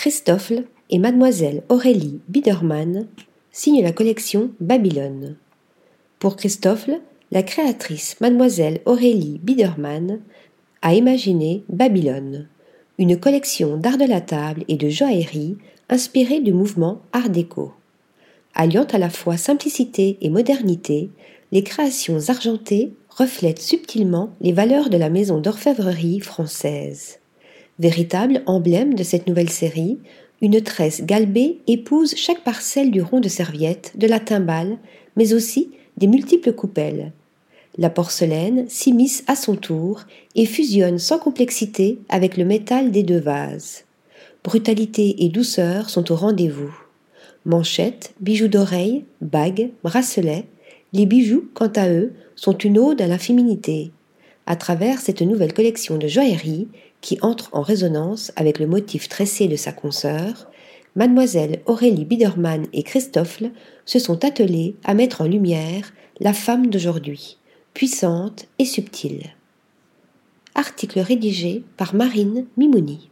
Christoffel et mademoiselle Aurélie Biedermann signent la collection Babylone. Pour Christoffel, la créatrice mademoiselle Aurélie Biedermann a imaginé Babylone, une collection d'art de la table et de joaillerie inspirée du mouvement Art déco. Alliant à la fois simplicité et modernité, les créations argentées reflètent subtilement les valeurs de la maison d'orfèvrerie française. Véritable emblème de cette nouvelle série, une tresse galbée épouse chaque parcelle du rond de serviette, de la timbale, mais aussi des multiples coupelles. La porcelaine s'immisce à son tour et fusionne sans complexité avec le métal des deux vases. Brutalité et douceur sont au rendez-vous. Manchettes, bijoux d'oreilles, bagues, bracelets, les bijoux, quant à eux, sont une ode à la féminité. À travers cette nouvelle collection de joaillerie, qui entre en résonance avec le motif tressé de sa consoeur, mademoiselle Aurélie Biedermann et Christoffel se sont attelés à mettre en lumière la femme d'aujourd'hui, puissante et subtile. Article rédigé par Marine Mimouni.